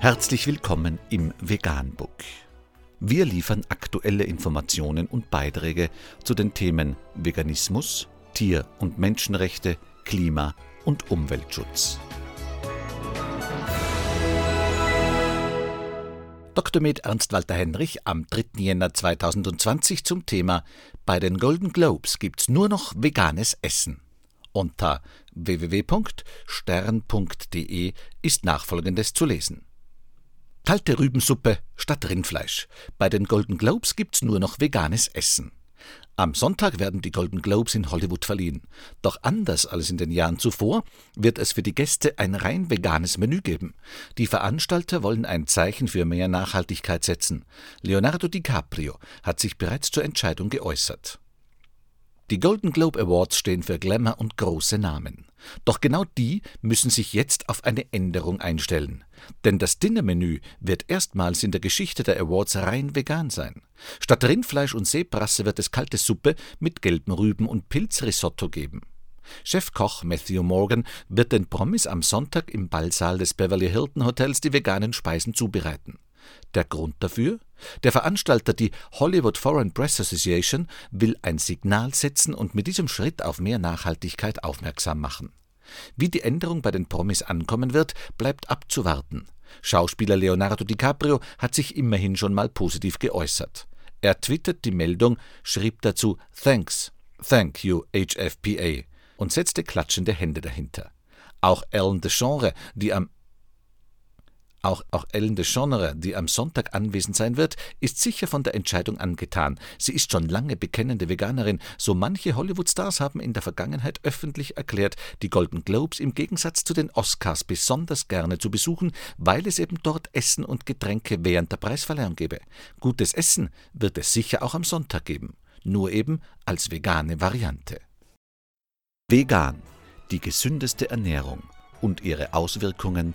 Herzlich willkommen im Veganbook. Wir liefern aktuelle Informationen und Beiträge zu den Themen Veganismus, Tier- und Menschenrechte, Klima- und Umweltschutz. Dr. Med Ernst Walter Henrich am 3. Jänner 2020 zum Thema Bei den Golden Globes gibt's nur noch veganes Essen. Unter www.stern.de ist nachfolgendes zu lesen. Kalte Rübensuppe statt Rindfleisch. Bei den Golden Globes gibt's nur noch veganes Essen. Am Sonntag werden die Golden Globes in Hollywood verliehen. Doch anders als in den Jahren zuvor wird es für die Gäste ein rein veganes Menü geben. Die Veranstalter wollen ein Zeichen für mehr Nachhaltigkeit setzen. Leonardo DiCaprio hat sich bereits zur Entscheidung geäußert. Die Golden Globe Awards stehen für Glamour und große Namen. Doch genau die müssen sich jetzt auf eine Änderung einstellen. Denn das Dinnermenü wird erstmals in der Geschichte der Awards rein vegan sein. Statt Rindfleisch und Seebrasse wird es kalte Suppe mit gelben Rüben und Pilzrisotto geben. Chefkoch Matthew Morgan wird den Promis am Sonntag im Ballsaal des Beverly Hilton Hotels die veganen Speisen zubereiten. Der Grund dafür? Der Veranstalter, die Hollywood Foreign Press Association, will ein Signal setzen und mit diesem Schritt auf mehr Nachhaltigkeit aufmerksam machen. Wie die Änderung bei den Promis ankommen wird, bleibt abzuwarten. Schauspieler Leonardo DiCaprio hat sich immerhin schon mal positiv geäußert. Er twittert die Meldung, schrieb dazu Thanks, thank you HFPA und setzte klatschende Hände dahinter. Auch Ellen DeGeneres, die am auch, auch Ellen DeGeneres, die am Sonntag anwesend sein wird, ist sicher von der Entscheidung angetan. Sie ist schon lange bekennende Veganerin. So manche Hollywood-Stars haben in der Vergangenheit öffentlich erklärt, die Golden Globes im Gegensatz zu den Oscars besonders gerne zu besuchen, weil es eben dort Essen und Getränke während der Preisverleihung gäbe. Gutes Essen wird es sicher auch am Sonntag geben, nur eben als vegane Variante. Vegan, die gesündeste Ernährung und ihre Auswirkungen